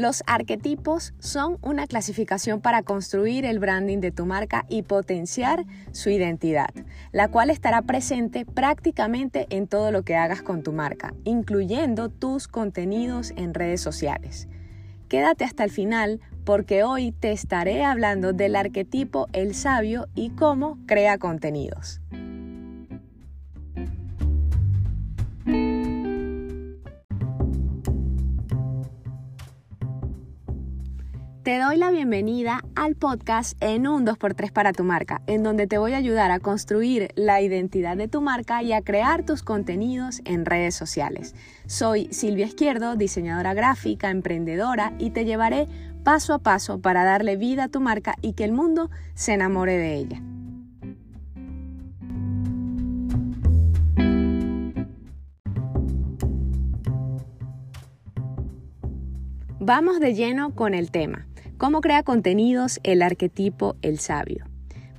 Los arquetipos son una clasificación para construir el branding de tu marca y potenciar su identidad, la cual estará presente prácticamente en todo lo que hagas con tu marca, incluyendo tus contenidos en redes sociales. Quédate hasta el final porque hoy te estaré hablando del arquetipo el sabio y cómo crea contenidos. Te doy la bienvenida al podcast en un 2x3 para tu marca, en donde te voy a ayudar a construir la identidad de tu marca y a crear tus contenidos en redes sociales. Soy Silvia Izquierdo, diseñadora gráfica, emprendedora y te llevaré paso a paso para darle vida a tu marca y que el mundo se enamore de ella. Vamos de lleno con el tema. ¿Cómo crea contenidos el arquetipo el sabio?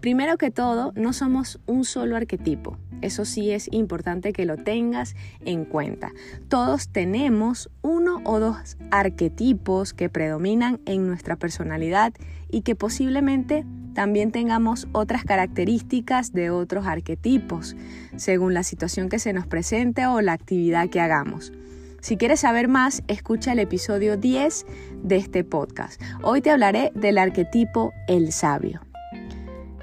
Primero que todo, no somos un solo arquetipo. Eso sí es importante que lo tengas en cuenta. Todos tenemos uno o dos arquetipos que predominan en nuestra personalidad y que posiblemente también tengamos otras características de otros arquetipos, según la situación que se nos presente o la actividad que hagamos. Si quieres saber más, escucha el episodio 10 de este podcast. Hoy te hablaré del arquetipo el sabio.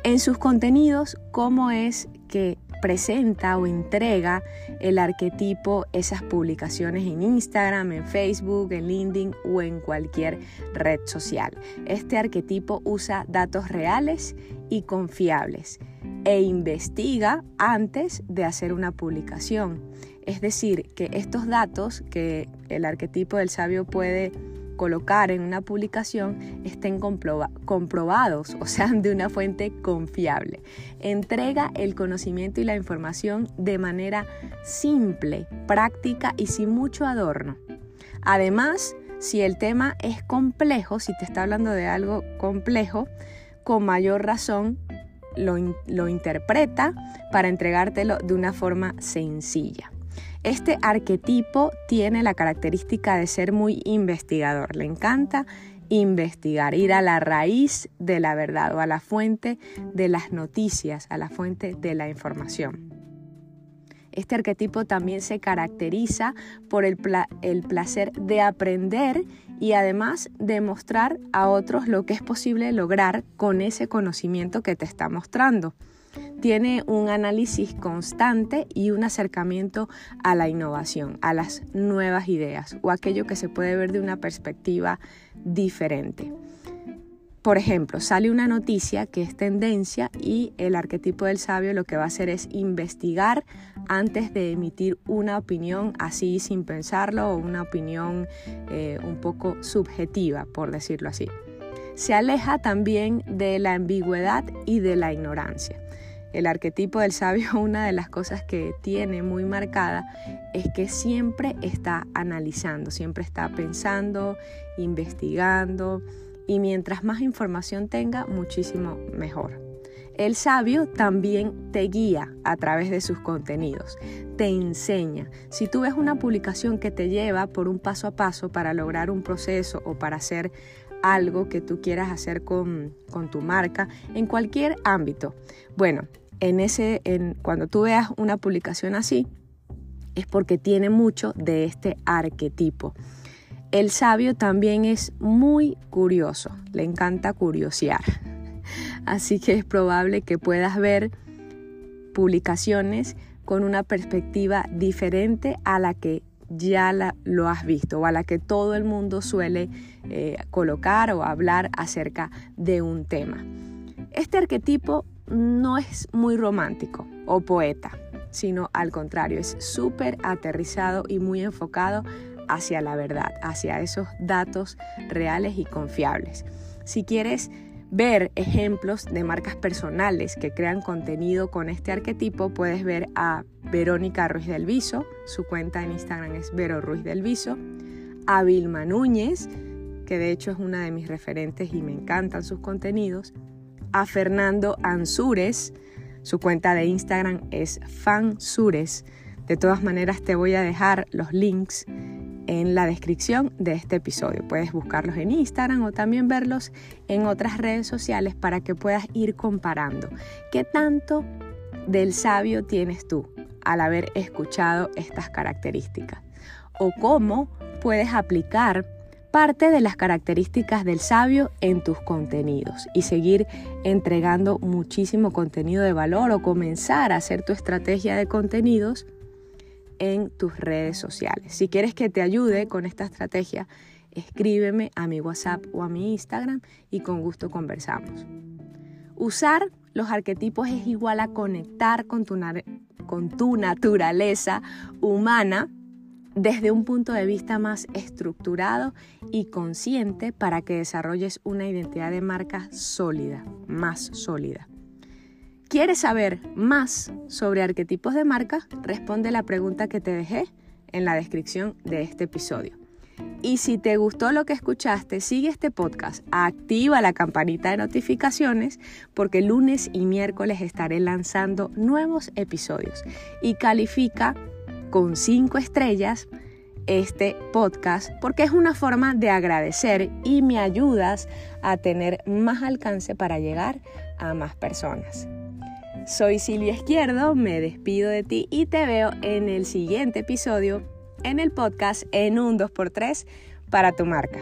En sus contenidos, cómo es que presenta o entrega el arquetipo esas publicaciones en Instagram, en Facebook, en LinkedIn o en cualquier red social. Este arquetipo usa datos reales y confiables e investiga antes de hacer una publicación. Es decir, que estos datos que el arquetipo del sabio puede colocar en una publicación estén comprobados, o sean de una fuente confiable. Entrega el conocimiento y la información de manera simple, práctica y sin mucho adorno. Además, si el tema es complejo, si te está hablando de algo complejo, con mayor razón lo interpreta para entregártelo de una forma sencilla. Este arquetipo tiene la característica de ser muy investigador. Le encanta investigar, ir a la raíz de la verdad o a la fuente de las noticias, a la fuente de la información. Este arquetipo también se caracteriza por el, el, placer de aprender y además de mostrar a otros lo que es posible lograr con ese conocimiento que te está mostrando tiene un análisis constante y un acercamiento a la innovación, a las nuevas ideas o aquello que se puede ver de una perspectiva diferente. Por ejemplo, sale una noticia que es tendencia y el arquetipo del sabio lo que va a hacer es investigar antes de emitir una opinión así sin pensarlo o una opinión eh, un poco subjetiva, por decirlo así. Se aleja también de la ambigüedad y de la ignorancia. El arquetipo del sabio, una de las cosas que tiene muy marcada es que siempre está analizando, siempre está pensando, investigando y mientras más información tenga, muchísimo mejor. El sabio también te guía a través de sus contenidos, te enseña. Si tú ves una publicación que te lleva por un paso a paso para lograr un proceso o para hacer algo que tú quieras hacer con, tu marca en cualquier ámbito. Bueno, en ese, en, cuando tú veas una publicación así, es porque tiene mucho de este arquetipo. El sabio también es muy curioso, le encanta curiosear. Así que es probable que puedas ver publicaciones con una perspectiva diferente a la que ya lo has visto o a la que todo el mundo suele eh, colocar o hablar acerca de un tema. Este arquetipo no es muy romántico o poeta, sino al contrario, es súper aterrizado y muy enfocado hacia la verdad, hacia esos datos reales y confiables. Si quieres ver ejemplos de marcas personales que crean contenido con este arquetipo, puedes ver a Verónica Ruiz del Viso, su cuenta en Instagram es Vero Ruiz del Viso, a Vilma Núñez, que de hecho es una de mis referentes y me encantan sus contenidos, a Fernando Ansures, su cuenta de Instagram es Fansures. De todas maneras te voy a dejar los links en la descripción de este episodio. Puedes buscarlos en Instagram o también verlos en otras redes sociales para que puedas ir comparando. Qué tanto del sabio tienes tú al haber escuchado estas características o cómo puedes aplicar parte de las características del sabio en tus contenidos y seguir entregando muchísimo contenido de valor o comenzar a hacer tu estrategia de contenidos en tus redes sociales. Si quieres que te ayude con esta estrategia, escríbeme a mi WhatsApp o a mi Instagram y con gusto conversamos. Usar los arquetipos es igual a conectar con tu, con tu naturaleza humana desde un punto de vista más estructurado y consciente para que desarrolles una identidad de marca sólida, más sólida. ¿Quieres saber más sobre arquetipos de marca? Responde la pregunta que te dejé en la descripción de este episodio. Y si te gustó lo que escuchaste, sigue este podcast, activa la campanita de notificaciones porque lunes y miércoles estaré lanzando nuevos episodios y califica con cinco estrellas este podcast porque es una forma de agradecer y me ayudas a tener más alcance para llegar a más personas. Soy Silvia Izquierdo, me despido de ti y te veo en el siguiente episodio en el podcast en un 2x3 para tu marca.